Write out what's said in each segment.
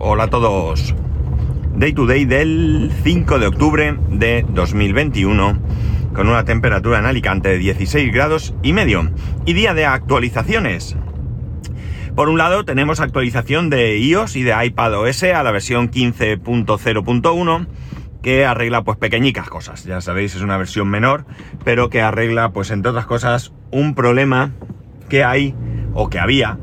Hola a todos. Day to day del 5 de octubre de 2021 con una temperatura en Alicante de 16 grados y medio y día de actualizaciones. Por un lado tenemos actualización de iOS y de iPadOS a la versión 15.0.1 que arregla pues pequeñicas cosas. Ya sabéis, es una versión menor, pero que arregla pues entre otras cosas un problema que hay o que había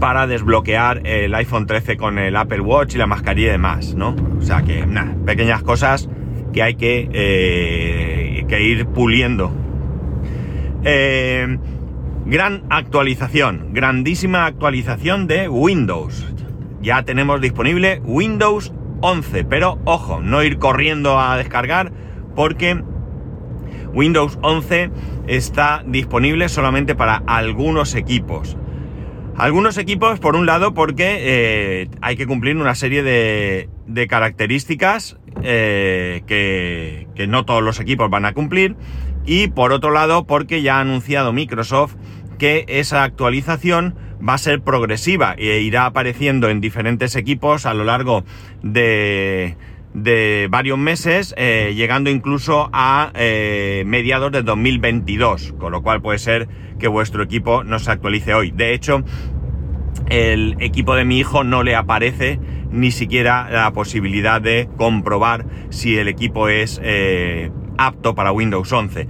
para desbloquear el iPhone 13 con el Apple Watch y la mascarilla y demás, ¿no? O sea que, pequeñas cosas que hay que, eh, que ir puliendo. Eh, gran actualización, grandísima actualización de Windows. Ya tenemos disponible Windows 11, pero ojo, no ir corriendo a descargar porque Windows 11 está disponible solamente para algunos equipos. Algunos equipos, por un lado, porque eh, hay que cumplir una serie de, características eh, que, que, no todos los equipos van a cumplir. Y por otro lado, porque ya ha anunciado Microsoft que esa actualización va a ser progresiva e irá apareciendo en diferentes equipos a lo largo de, de varios meses, eh, llegando incluso a mediados de 2022, con lo cual puede ser que vuestro equipo no se actualice hoy. De hecho, el equipo de mi hijo no le aparece ni siquiera la posibilidad de comprobar si el equipo es eh, apto para Windows 11.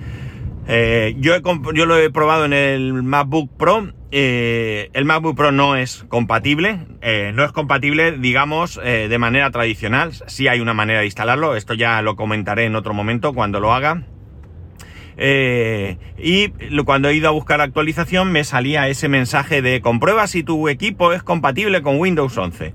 Eh, yo, yo, lo he probado en el MacBook Pro. Eh, el MacBook Pro no es compatible. no es compatible, digamos, de manera tradicional. Sí hay una manera de instalarlo. Esto ya lo comentaré en otro momento cuando lo haga. Eh, y cuando he ido a buscar actualización me salía ese mensaje de comprueba si tu equipo es compatible con Windows 11.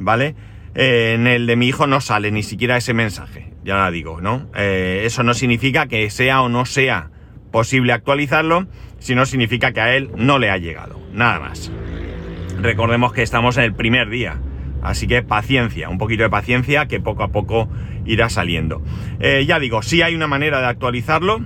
¿Vale? Eh, en el de mi hijo no sale ni siquiera ese mensaje, ya la digo, ¿no? Eh, eso no significa que sea o no sea posible actualizarlo, sino significa que a él no le ha llegado, nada más. Recordemos que estamos en el primer día, así que paciencia, un poquito de paciencia que poco a poco irá saliendo. ya digo, si hay una manera de actualizarlo,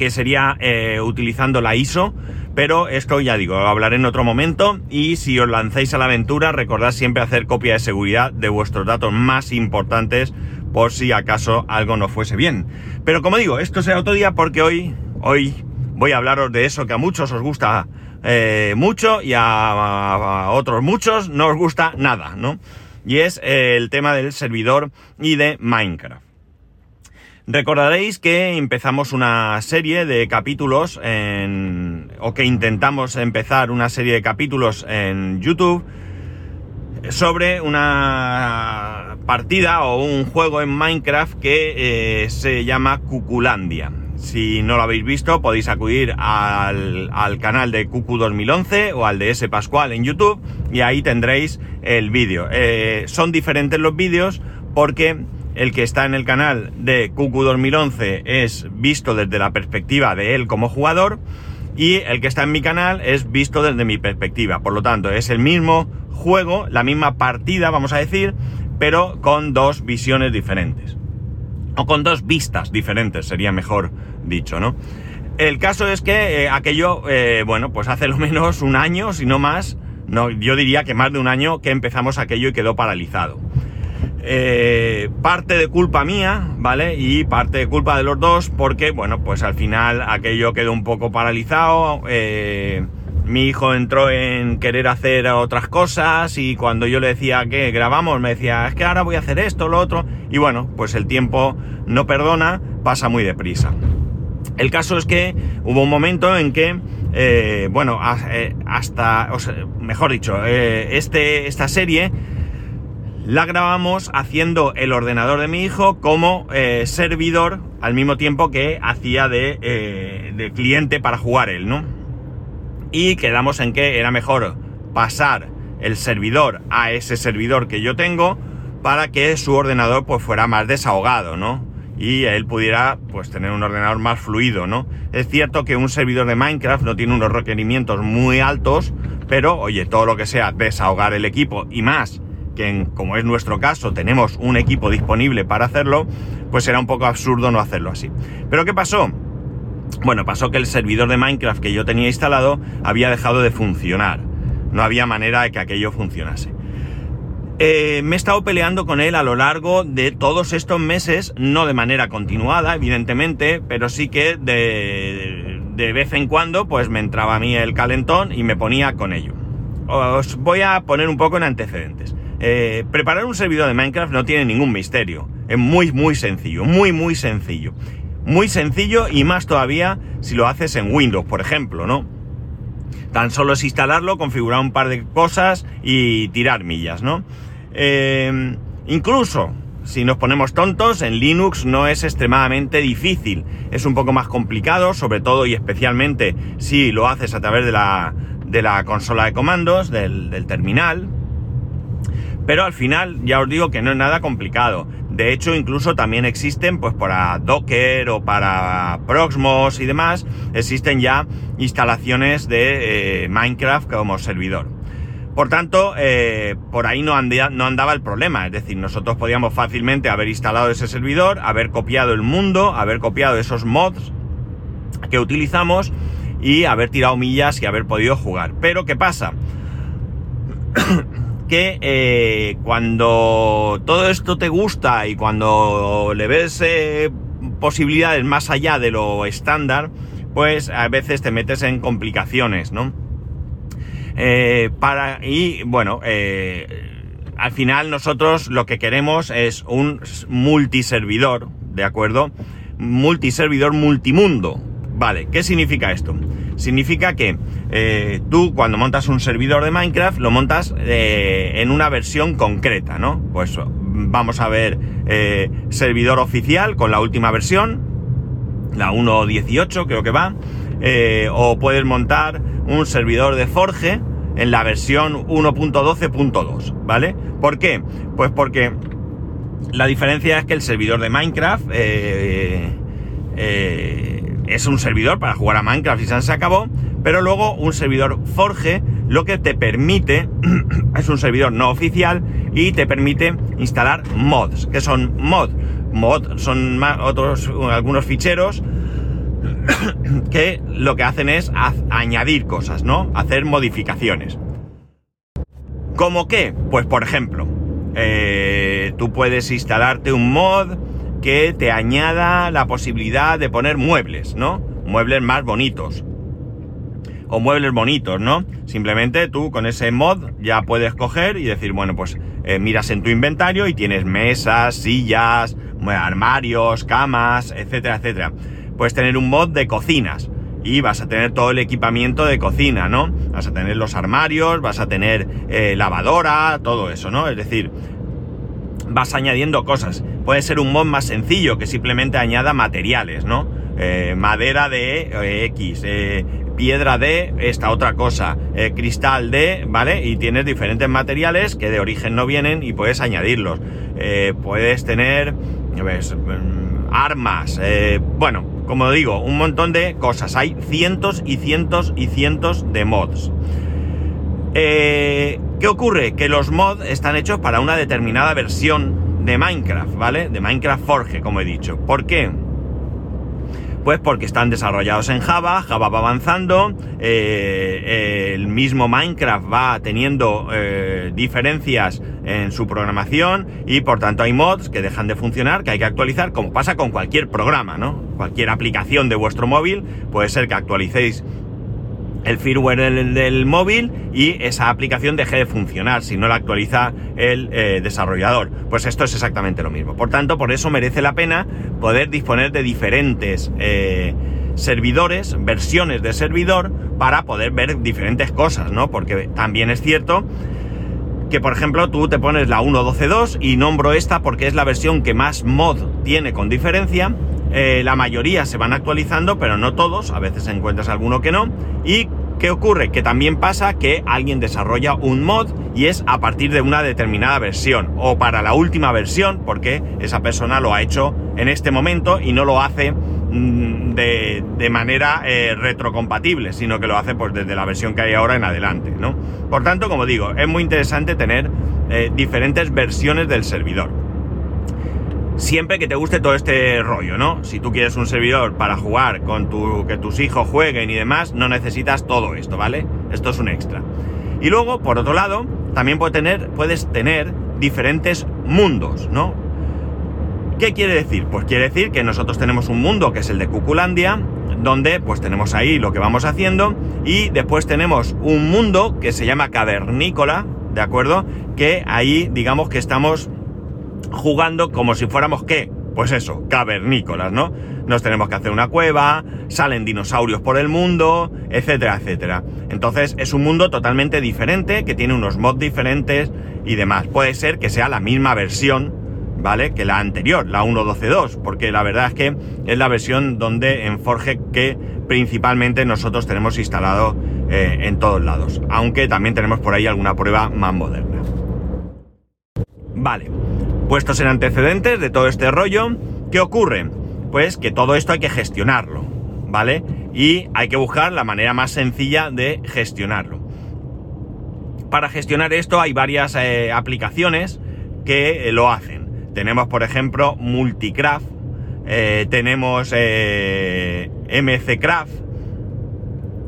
que sería eh, utilizando la ISO, pero esto ya digo, lo hablaré en otro momento y si os lanzáis a la aventura recordad siempre hacer copia de seguridad de vuestros datos más importantes por si acaso algo no fuese bien. Pero como digo, esto será otro día porque hoy, hoy voy a hablaros de eso que a muchos os gusta eh, mucho y a, otros muchos no os gusta nada, ¿no? Y es el tema del servidor y de Minecraft. Recordaréis que empezamos una serie de capítulos en, o que intentamos empezar una serie de capítulos en YouTube sobre una partida o un juego en Minecraft que eh, se llama Cuculandia. Si no lo habéis visto, podéis acudir al, canal de Cucu 2011 o al de S Pascual en YouTube y ahí tendréis el vídeo. Eh, son diferentes los vídeos porque el que está en el canal de Cucu 2011 es visto desde la perspectiva de él como jugador y el que está en mi canal es visto desde mi perspectiva. Por lo tanto, es el mismo juego, la misma partida, vamos a decir, pero con dos visiones diferentes. O con dos vistas diferentes, sería mejor dicho, ¿no? El caso es que eh, aquello, eh, bueno, pues hace lo menos un año, si no más, no, yo diría que más de un año que empezamos aquello y quedó paralizado. Eh, parte de culpa mía, ¿vale? Y parte de culpa de los dos, porque, bueno, pues al final aquello quedó un poco paralizado. Eh, mi hijo entró en querer hacer otras cosas y cuando yo le decía que grabamos, me decía, es que ahora voy a hacer esto, lo otro. Y bueno, pues el tiempo no perdona, pasa muy deprisa. El caso es que hubo un momento en que, eh, bueno, hasta, mejor dicho, este, esta serie la grabamos haciendo el ordenador de mi hijo como eh, servidor al mismo tiempo que hacía eh, de, cliente para jugar él, ¿no? Y quedamos en que era mejor pasar el servidor a ese servidor que yo tengo para que su ordenador pues fuera más desahogado, ¿no? Y él pudiera pues tener un ordenador más fluido, ¿no? Es cierto que un servidor de Minecraft no tiene unos requerimientos muy altos, pero oye, todo lo que sea desahogar el equipo y más que como es nuestro caso tenemos un equipo disponible para hacerlo, pues era un poco absurdo no hacerlo así. Pero ¿qué pasó? Bueno, pasó que el servidor de Minecraft que yo tenía instalado había dejado de funcionar. No había manera de que aquello funcionase. Eh, me he estado peleando con él a lo largo de todos estos meses, no de manera continuada, evidentemente, pero sí que de, de vez en cuando pues me entraba a mí el calentón y me ponía con ello. Os voy a poner un poco en antecedentes. Eh, preparar un servidor de Minecraft no tiene ningún misterio. Es muy, muy sencillo, muy, muy sencillo. Muy sencillo y más todavía si lo haces en Windows, por ejemplo, ¿no? Tan solo es instalarlo, configurar un par de cosas y tirar millas, ¿no? Eh, incluso si nos ponemos tontos, en Linux no es extremadamente difícil. Es un poco más complicado, sobre todo y especialmente si lo haces a través de la, de la consola de comandos, del, del terminal. Pero al final ya os digo que no es nada complicado. De hecho, incluso también existen, pues para Docker o para Proxmos y demás, existen ya instalaciones de eh, Minecraft como servidor. Por tanto, eh, por ahí no, no andaba el problema. Es decir, nosotros podíamos fácilmente haber instalado ese servidor, haber copiado el mundo, haber copiado esos mods que utilizamos y haber tirado millas y haber podido jugar. Pero, ¿qué pasa? Que eh, cuando todo esto te gusta y cuando le ves eh, posibilidades más allá de lo estándar, pues a veces te metes en complicaciones, ¿no? Eh, para, y bueno, al final nosotros lo que queremos es un multiservidor, ¿de acuerdo? Multiservidor multimundo. Vale, ¿qué significa esto? Significa que eh, tú cuando montas un servidor de Minecraft lo montas eh, en una versión concreta, ¿no? Pues vamos a ver eh, servidor oficial con la última versión, la 1.18 creo que va, o puedes montar un servidor de Forge en la versión 1.12.2, ¿vale? ¿Por qué? Pues porque la diferencia es que el servidor de Minecraft es un servidor para jugar a Minecraft y se acabó, pero luego un servidor Forge lo que te permite, es un servidor no oficial y te permite instalar mods. que son mods? Mod son otros, algunos ficheros que lo que hacen es añadir cosas, ¿no? Hacer modificaciones. ¿Cómo qué? Pues por ejemplo, eh, tú puedes instalarte un mod que te añada la posibilidad de poner muebles, ¿no? Muebles más bonitos. O muebles bonitos, ¿no? Simplemente tú con ese mod ya puedes coger y decir, bueno, pues eh, miras en tu inventario y tienes mesas, sillas, armarios, camas, etcétera, etcétera. Puedes tener un mod de cocinas y vas a tener todo el equipamiento de cocina, ¿no? Vas a tener los armarios, vas a tener eh, lavadora, todo eso, ¿no? Es decir, vas añadiendo cosas. Puede ser un mod más sencillo que simplemente añada materiales, ¿no? Eh, madera de eh, X, eh, piedra de esta otra cosa, cristal de, ¿vale? Y tienes diferentes materiales que de origen no vienen y puedes añadirlos. puedes tener. Mm, armas, bueno, como digo, un montón de cosas. Hay cientos y cientos y cientos de mods. ¿Qué ocurre? Que los mods están hechos para una determinada versión de Minecraft, ¿vale? De Minecraft Forge, como he dicho. ¿Por qué? Pues porque están desarrollados en Java, Java va avanzando, eh, el mismo Minecraft va teniendo eh, diferencias en su programación y por tanto hay mods que dejan de funcionar, que hay que actualizar, como pasa con cualquier programa, ¿no? Cualquier aplicación de vuestro móvil, puede ser que actualicéis el firmware del, móvil y esa aplicación deje de funcionar si no la actualiza el eh, desarrollador. Pues esto es exactamente lo mismo. Por tanto, por eso merece la pena poder disponer de diferentes eh, servidores, versiones de servidor, para poder ver diferentes cosas, ¿no? Porque también es cierto que, por ejemplo, tú te pones la 1.12.2 y nombro esta porque es la versión que más mod tiene con diferencia eh, la mayoría se van actualizando, pero no todos, a veces encuentras alguno que no. ¿Y qué ocurre? Que también pasa que alguien desarrolla un mod y es a partir de una determinada versión o para la última versión, porque esa persona lo ha hecho en este momento y no lo hace mm, de, manera eh, retrocompatible, sino que lo hace pues desde la versión que hay ahora en adelante, ¿no? Por tanto, como digo, es muy interesante tener eh, diferentes versiones del servidor siempre que te guste todo este rollo, ¿no? Si tú quieres un servidor para jugar con tu, que tus hijos jueguen y demás, no necesitas todo esto, ¿vale? Esto es un extra. Y luego, por otro lado, también puedes tener, puedes tener diferentes mundos, ¿no? ¿Qué quiere decir? Pues quiere decir que nosotros tenemos un mundo que es el de Cuculandia, donde pues tenemos ahí lo que vamos haciendo y después tenemos un mundo que se llama cavernícola, ¿de acuerdo? Que ahí digamos que estamos jugando como si fuéramos qué? Pues eso, cavernícolas, ¿no? Nos tenemos que hacer una cueva, salen dinosaurios por el mundo, etcétera, etcétera. Entonces es un mundo totalmente diferente, que tiene unos mods diferentes y demás. Puede ser que sea la misma versión, ¿vale? Que la anterior, la 1.12.2, porque la verdad es que es la versión donde en Forge que principalmente nosotros tenemos instalado eh, en todos lados, aunque también tenemos por ahí alguna prueba más moderna. Vale, puestos en antecedentes de todo este rollo, ¿qué ocurre? Pues que todo esto hay que gestionarlo, ¿vale? Y hay que buscar la manera más sencilla de gestionarlo. Para gestionar esto hay varias eh, aplicaciones que eh, lo hacen. Tenemos, por ejemplo, Multicraft, eh, tenemos eh, MCCraft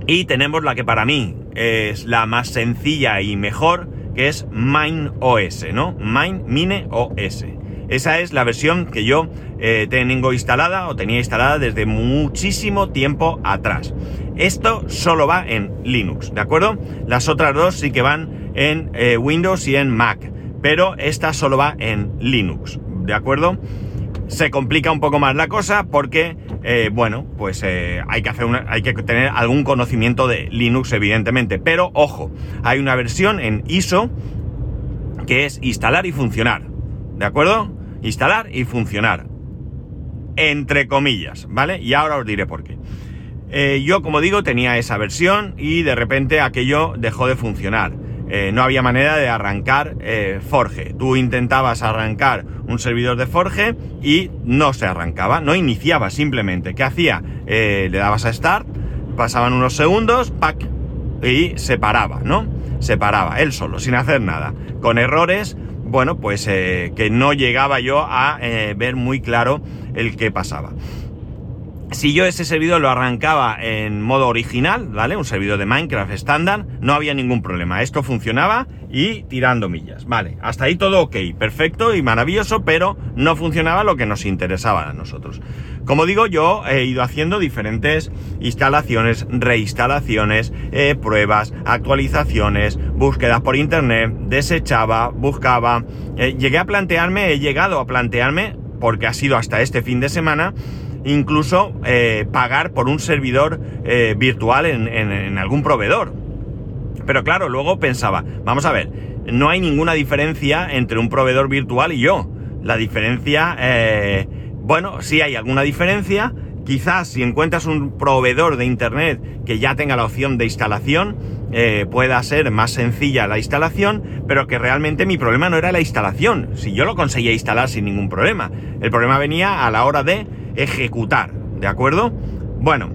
y tenemos la que para mí es la más sencilla y mejor, que es MineOS, ¿no? Mine, Mine OS. Esa es la versión que yo eh, tengo instalada o tenía instalada desde muchísimo tiempo atrás. Esto solo va en Linux, ¿de acuerdo? Las otras dos sí que van en Windows y en Mac pero esta solo va en Linux, ¿de acuerdo? Se complica un poco más la cosa porque, eh, bueno, pues eh, hay, que hacer hay que tener algún conocimiento de Linux, evidentemente. Pero, ojo, hay una versión en ISO que es instalar y funcionar, ¿de acuerdo? Instalar y funcionar. Entre comillas, ¿vale? Y ahora os diré por qué. Eh, yo, como digo, tenía esa versión y de repente aquello dejó de funcionar. Eh, no había manera de arrancar eh, Forge. Tú intentabas arrancar un servidor de Forge y no se arrancaba, no iniciaba simplemente. ¿Qué hacía? Eh, le dabas a Start, pasaban unos segundos, ¡pac! y se paraba, ¿no? Se paraba, él solo, sin hacer nada. Con errores, bueno, pues que no llegaba yo a ver muy claro el que pasaba. Si yo ese servidor lo arrancaba en modo original, ¿vale? Un servidor de Minecraft estándar, no había ningún problema. Esto funcionaba y tirando millas. Vale, hasta ahí todo ok, perfecto y maravilloso, pero no funcionaba lo que nos interesaba a nosotros. Como digo, yo he ido haciendo diferentes instalaciones, reinstalaciones, eh, pruebas, actualizaciones, búsquedas por internet, desechaba, buscaba. Eh, llegué a plantearme, he llegado a plantearme, porque ha sido hasta este fin de semana, incluso eh, pagar por un servidor eh, virtual en, algún proveedor. Pero claro, luego pensaba, vamos a ver, no hay ninguna diferencia entre un proveedor virtual y yo. La diferencia, eh, bueno, sí hay alguna diferencia. Quizás si encuentras un proveedor de internet que ya tenga la opción de instalación, pueda ser más sencilla la instalación, pero que realmente mi problema no era la instalación. Si yo lo conseguía instalar sin ningún problema. El problema venía a la hora de ejecutar, ¿de acuerdo? Bueno,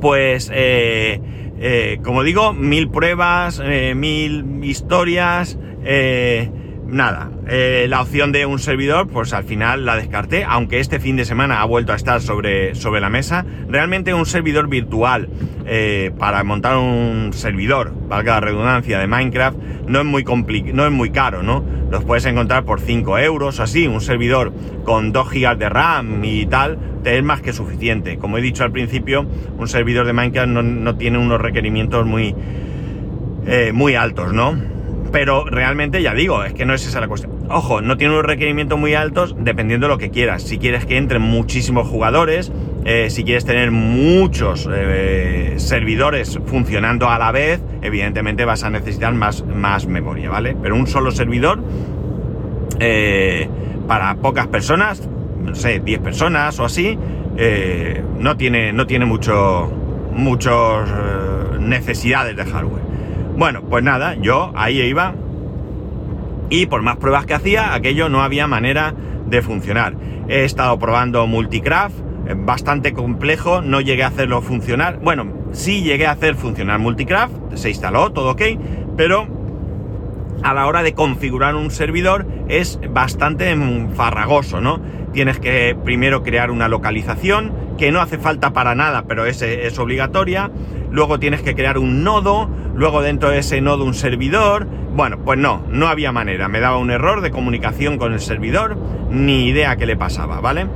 pues eh, eh, como digo, mil pruebas, eh, mil historias, nada, la opción de un servidor, pues al final la descarté, aunque este fin de semana ha vuelto a estar sobre, sobre la mesa. Realmente un servidor virtual para montar un servidor, valga la redundancia, de Minecraft, no es muy no es muy caro, ¿no? Los puedes encontrar por 5 euros, así, un servidor con 2 GB de RAM y tal, te es más que suficiente. Como he dicho al principio, un servidor de Minecraft no, tiene unos requerimientos muy, eh, muy altos, ¿no? Pero realmente, ya digo, es que no es esa la cuestión. Ojo, no tiene unos requerimientos muy altos dependiendo de lo que quieras. Si quieres que entren muchísimos jugadores, eh, si quieres tener muchos eh, servidores funcionando a la vez, evidentemente vas a necesitar más, más memoria, ¿vale? Pero un solo servidor eh, para pocas personas, no sé, 10 personas o así, no tiene, no tiene mucho, muchos necesidades de hardware. Bueno, pues nada, yo ahí iba y por más pruebas que hacía, aquello no había manera de funcionar. He estado probando Multicraft, bastante complejo, no llegué a hacerlo funcionar. Bueno, sí llegué a hacer funcionar Multicraft, se instaló, todo ok, pero a la hora de configurar un servidor es bastante farragoso, ¿no? Tienes que primero crear una localización, que no hace falta para nada, pero es, es obligatoria. Luego tienes que crear un nodo, luego dentro de ese nodo un servidor. Bueno, pues no, no había manera. Me daba un error de comunicación con el servidor, ni idea qué le pasaba, ¿vale?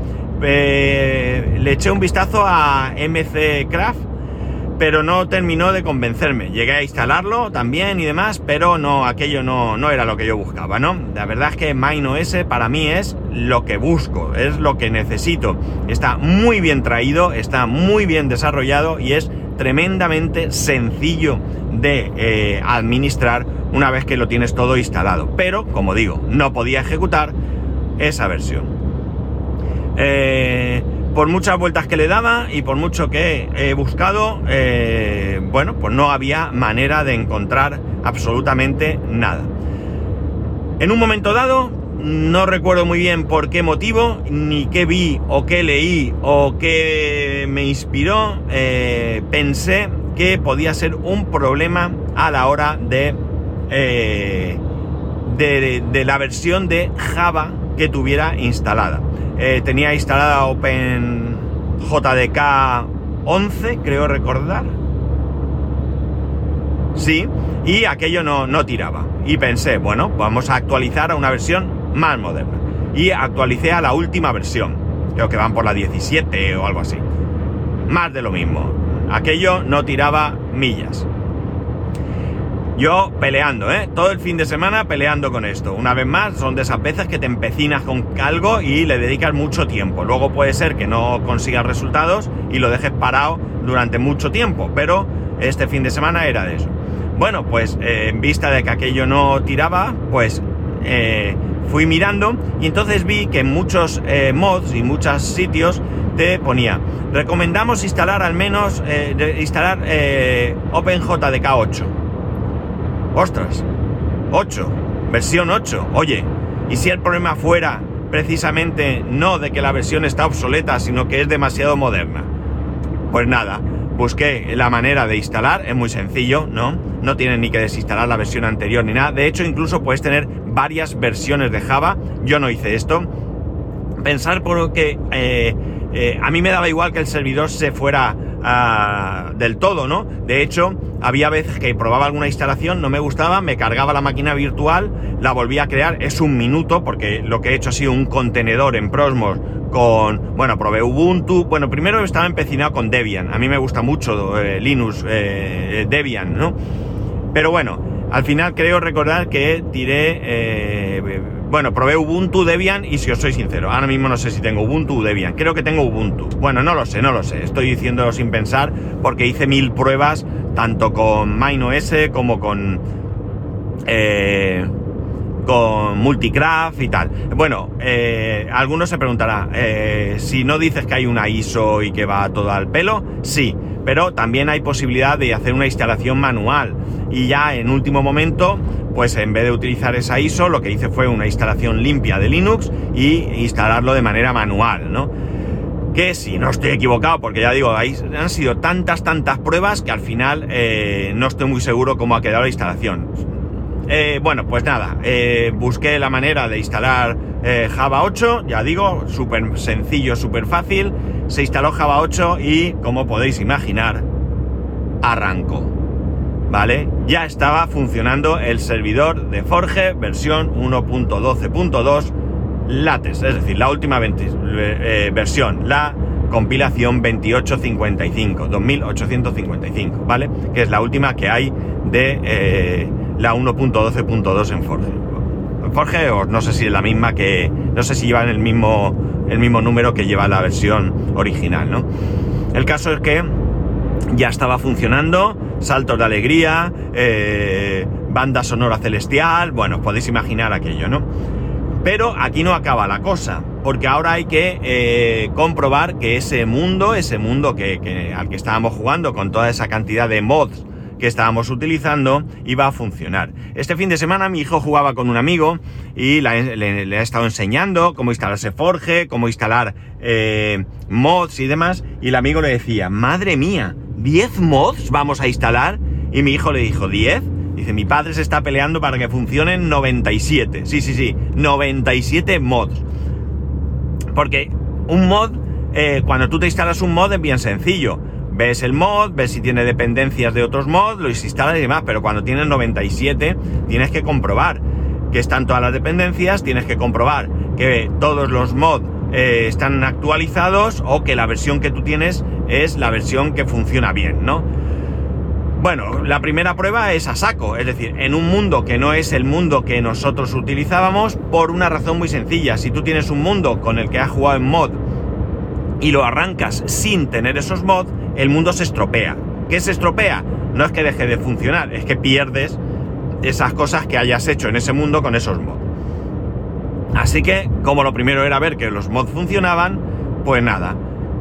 Eh, le eché un vistazo a MC Craft pero no terminó de convencerme. Llegué a instalarlo también y demás, pero no, aquello no, no era lo que yo buscaba, ¿no? La verdad es que MineOS para mí es lo que busco, es lo que necesito. Está muy bien traído, está muy bien desarrollado y es tremendamente sencillo de eh, administrar una vez que lo tienes todo instalado. Pero, como digo, no podía ejecutar esa versión. Eh, por muchas vueltas que le daba y por mucho que he buscado, eh, bueno, pues no había manera de encontrar absolutamente nada. En un momento dado, no recuerdo muy bien por qué motivo, ni qué vi o qué leí o qué me inspiró, eh, pensé que podía ser un problema a la hora de, eh, de la versión de Java que tuviera instalada. Eh, tenía instalada OpenJDK 11, creo recordar. Sí, y aquello no, no tiraba. Y pensé, bueno, vamos a actualizar a una versión más moderna. Y actualicé a la última versión. Creo que van por la 17 o algo así. Más de lo mismo. Aquello no tiraba millas. Yo peleando, ¿eh? Todo el fin de semana peleando con esto. Una vez más, son de esas veces que te empecinas con algo y le dedicas mucho tiempo. Luego puede ser que no consigas resultados y lo dejes parado durante mucho tiempo, pero este fin de semana era de eso. Bueno, pues eh, en vista de que aquello no tiraba, pues eh, fui mirando y entonces vi que en muchos eh, mods y muchos sitios te ponía, recomendamos instalar al menos, instalar OpenJDK 8 Ostras, 8, versión 8. Oye, ¿y si el problema fuera precisamente no de que la versión está obsoleta, sino que es demasiado moderna? Pues nada, busqué la manera de instalar, es muy sencillo, ¿no? No tienes ni que desinstalar la versión anterior ni nada. De hecho, incluso puedes tener varias versiones de Java. Yo no hice esto. Pensar por que eh, eh, a mí me daba igual que el servidor se fuera ah, del todo, ¿no? De hecho, había veces que probaba alguna instalación, no me gustaba, me cargaba la máquina virtual, la volvía a crear, es un minuto, porque lo que he hecho ha sido un contenedor en Prosmos con, bueno, probé Ubuntu, bueno, primero estaba empecinado con Debian, a mí me gusta mucho eh, Linux, eh, Debian, ¿no? Pero bueno, al final creo recordar que tiré, eh, bueno, probé Ubuntu, Debian y si os soy sincero, ahora mismo no sé si tengo Ubuntu o Debian, creo que tengo Ubuntu. Bueno, no lo sé, no lo sé, estoy diciendo sin pensar porque hice mil pruebas tanto con MineOS como con eh, con Multicraft y tal. Bueno, eh, algunos se preguntará, eh, si no dices que hay una ISO y que va todo al pelo, sí, pero también hay posibilidad de hacer una instalación manual. Y ya en último momento, pues en vez de utilizar esa ISO, lo que hice fue una instalación limpia de Linux y instalarlo de manera manual, ¿no? que si no estoy equivocado, porque ya digo, han sido tantas, tantas pruebas que al final eh, no estoy muy seguro cómo ha quedado la instalación. Eh, bueno, pues nada, eh, busqué la manera de instalar Java 8, ya digo, súper sencillo, súper fácil. Se instaló Java 8 y, como podéis imaginar, arrancó. ¿Vale? Ya estaba funcionando el servidor de Forge versión 1.12.2 Lates, es decir, la última eh, versión, la compilación 2855, 2855, ¿vale? Que es la última que hay de eh, la 1.12.2 en Forge. Forge, no sé si es la misma que. No sé si llevan el mismo, el mismo número que lleva la versión original, ¿no? El caso es que ya estaba funcionando, saltos de alegría, eh, banda sonora celestial, bueno, podéis imaginar aquello, ¿no? Pero aquí no acaba la cosa, porque ahora hay que eh, comprobar que ese mundo, ese mundo que, al que estábamos jugando con toda esa cantidad de mods que estábamos utilizando, iba a funcionar. Este fin de semana mi hijo jugaba con un amigo y le, ha estado enseñando cómo instalarse Forge, cómo instalar eh, mods y demás, y el amigo le decía, madre mía, ¿10 mods vamos a instalar? Y mi hijo le dijo, ¿10? Dice, mi padre se está peleando para que funcionen 97. Sí, sí, sí, 97 mods. Porque un mod, eh, cuando tú te instalas un mod es bien sencillo. Ves el mod, ves si tiene dependencias de otros mods, lo instalas y demás, pero cuando tienes 97 tienes que comprobar que están todas las dependencias, tienes que comprobar que todos los mods eh, están actualizados o que la versión que tú tienes es la versión que funciona bien, ¿no? Bueno, la primera prueba es a saco, es decir, en un mundo que no es el mundo que nosotros utilizábamos por una razón muy sencilla. Si tú tienes un mundo con el que has jugado en mod y lo arrancas sin tener esos mods, el mundo se estropea. ¿Qué se estropea? No es que deje de funcionar, es que pierdes esas cosas que hayas hecho en ese mundo con esos mods. Así que, como lo primero era ver que los mods funcionaban, pues nada,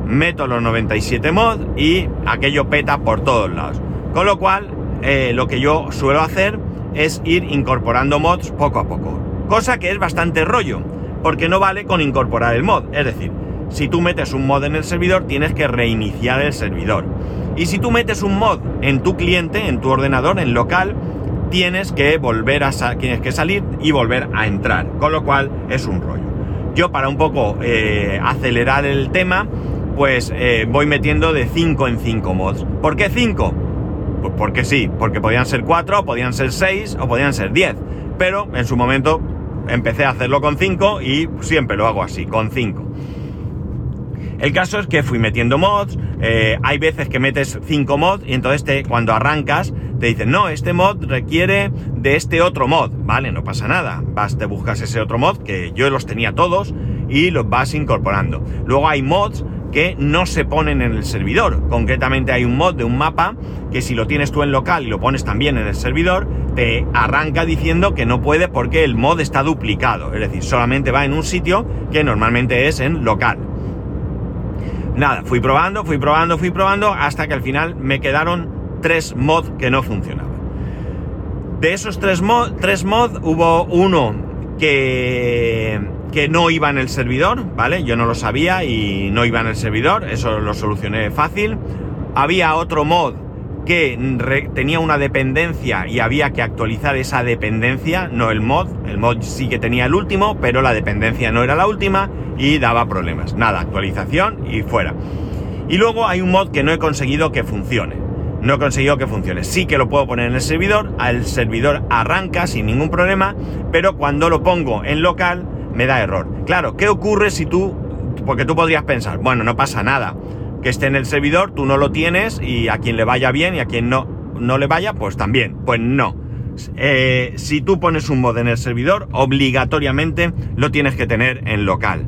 meto los 97 mods y aquello peta por todos lados. Con lo cual, eh, lo que yo suelo hacer es ir incorporando mods poco a poco. Cosa que es bastante rollo, porque no vale con incorporar el mod. Es decir, si tú metes un mod en el servidor, tienes que reiniciar el servidor. Y si tú metes un mod en tu cliente, en tu ordenador, en local, tienes que volver a tienes que salir y volver a entrar. Con lo cual es un rollo. Yo para un poco eh, acelerar el tema, pues eh, voy metiendo de 5 en 5 mods. ¿Por qué 5? Pues porque sí, porque podían ser 4, podían ser 6 o podían ser 10. Pero en su momento empecé a hacerlo con 5 y siempre lo hago así, con 5. El caso es que fui metiendo mods, eh, hay veces que metes 5 mods y entonces te, cuando arrancas te dicen, no, este mod requiere de este otro mod. Vale, no pasa nada. Vas, te buscas ese otro mod, que yo los tenía todos, y los vas incorporando. Luego hay mods que no se ponen en el servidor. Concretamente hay un mod de un mapa que si lo tienes tú en local y lo pones también en el servidor, te arranca diciendo que no puede porque el mod está duplicado. Es decir, solamente va en un sitio que normalmente es en local. Nada, fui probando, fui probando, fui probando, hasta que al final me quedaron tres mods que no funcionaban. De esos tres mods, tres mod, hubo uno que que no iba en el servidor, ¿vale? Yo no lo sabía y no iba en el servidor, eso lo solucioné fácil. Había otro mod que tenía una dependencia y había que actualizar esa dependencia, no el mod. El mod sí que tenía el último, pero la dependencia no era la última y daba problemas. Nada, actualización y fuera. Y luego hay un mod que no he conseguido que funcione. No he conseguido que funcione. Sí que lo puedo poner en el servidor, el servidor arranca sin ningún problema, pero cuando lo pongo en local me da error. Claro, ¿qué ocurre si tú, porque tú podrías pensar, bueno, no pasa nada, que esté en el servidor, tú no lo tienes y a quien le vaya bien y a quien no, no le vaya, pues también. Pues no. Eh, si tú pones un mod en el servidor, obligatoriamente lo tienes que tener en local.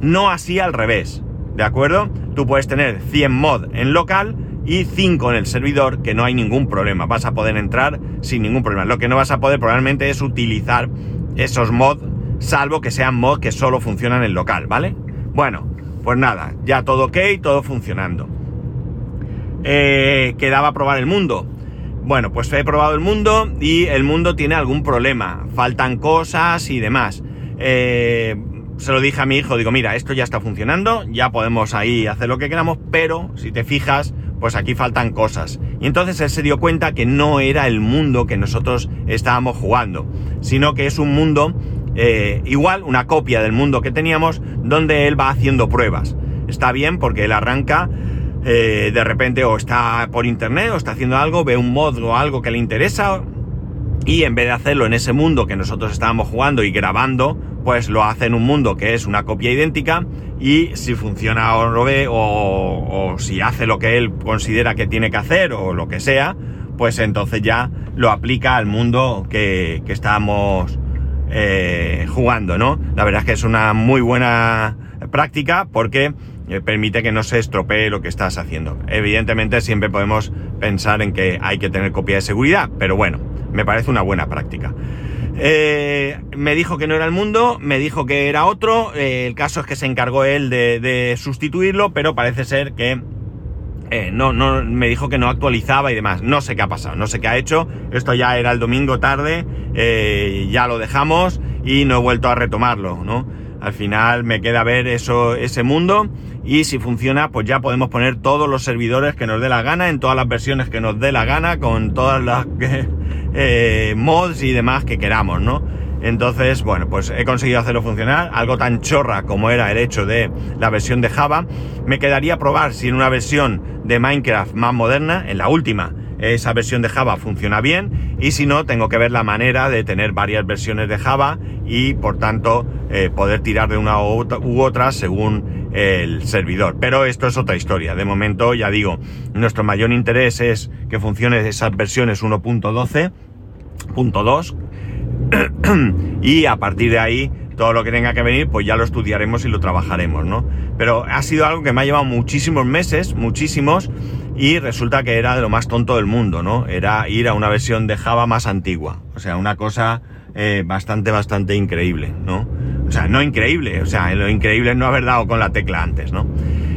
No así al revés, ¿de acuerdo? Tú puedes tener 100 mod en local y 5 en el servidor, que no hay ningún problema. Vas a poder entrar sin ningún problema. Lo que no vas a poder probablemente es utilizar esos mods salvo que sean mods que solo funcionan en local, ¿vale? Bueno, pues nada, ya todo ok, todo funcionando. Eh, quedaba probar el mundo. Bueno, pues he probado el mundo y el mundo tiene algún problema. Faltan cosas y demás. Eh, se lo dije a mi hijo, digo, mira, esto ya está funcionando, ya podemos ahí hacer lo que queramos, pero si te fijas, pues aquí faltan cosas. Y entonces él se dio cuenta que no era el mundo que nosotros estábamos jugando, sino que es un mundo eh, igual una copia del mundo que teníamos donde él va haciendo pruebas. Está bien porque él arranca eh, de repente o está por internet o está haciendo algo, ve un mod o algo que le interesa y en vez de hacerlo en ese mundo que nosotros estábamos jugando y grabando, pues lo hace en un mundo que es una copia idéntica y si funciona o lo ve o, si hace lo que él considera que tiene que hacer o lo que sea, pues entonces ya lo aplica al mundo que, que estamos eh, jugando, ¿no? La verdad es que es una muy buena práctica porque eh, permite que no se estropee lo que estás haciendo. Evidentemente siempre podemos pensar en que hay que tener copia de seguridad, pero bueno, me parece una buena práctica. Eh, me dijo que no era el mundo, me dijo que era otro, el caso es que se encargó él de sustituirlo, pero parece ser que eh, no, no, me dijo que no actualizaba y demás. No sé qué ha pasado, no sé qué ha hecho. Esto ya era el domingo tarde, eh, ya lo dejamos y no he vuelto a retomarlo, ¿no? Al final me queda ver eso, ese mundo y si funciona, pues ya podemos poner todos los servidores que nos dé la gana, en todas las versiones que nos dé la gana, con todas las eh, mods y demás que queramos, ¿no? Entonces, bueno, pues he conseguido hacerlo funcionar. Algo tan chorra como era el hecho de la versión de Java. Me quedaría probar si en una versión de Minecraft más moderna, en la última, esa versión de Java funciona bien. Y si no, tengo que ver la manera de tener varias versiones de Java y por tanto eh, poder tirar de una u otra según el servidor. Pero esto es otra historia. De momento, ya digo, nuestro mayor interés es que funcione esas versiones 1.12.2 y a partir de ahí todo lo que tenga que venir pues ya lo estudiaremos y lo trabajaremos, ¿no? Pero ha sido algo que me ha llevado muchísimos meses, muchísimos, y resulta que era de lo más tonto del mundo, ¿no? Era ir a una versión de Java más antigua. O sea, una cosa eh, bastante, bastante increíble, ¿no? O sea, no increíble, o sea, lo increíble es no haber dado con la tecla antes, ¿no?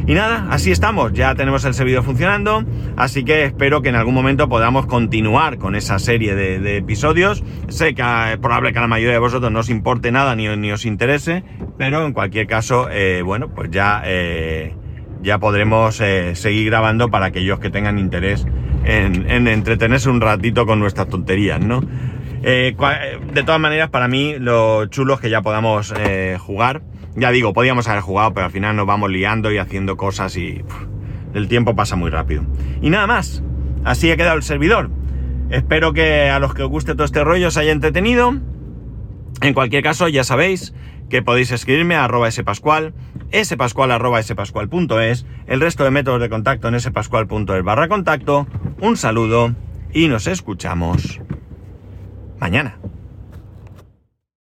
Y nada, así estamos, ya tenemos el servidor funcionando, así que espero que en algún momento podamos continuar con esa serie de, episodios. Sé que es probable que a la mayoría de vosotros no os importe nada ni, ni os interese, pero en cualquier caso, eh, bueno, pues ya, eh, ya podremos eh, seguir grabando para aquellos que tengan interés en, en entretenerse un ratito con nuestras tonterías, ¿no? De todas maneras, para mí lo chulo es que ya podamos jugar ya digo, podíamos haber jugado, pero al final nos vamos liando y haciendo cosas y el tiempo pasa muy rápido. Y nada más, así ha quedado el servidor. Espero que a los que os guste todo este rollo os haya entretenido. En cualquier caso, ya sabéis que podéis escribirme a arroba spascual arroba spascual.es, el resto de métodos de contacto en spascual.es barra contacto. Un saludo y nos escuchamos mañana.